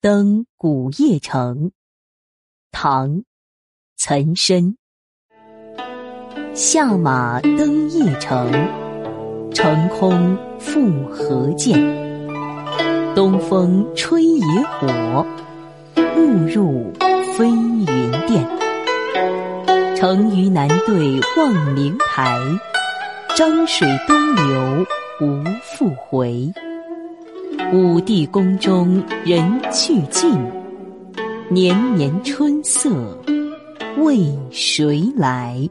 登古邺城，唐·岑参。下马登邺城，城空复何见？东风吹野火，误入飞云殿。乘余南对望明台，漳水东流无复回。武帝宫中人去尽，年年春色为谁来？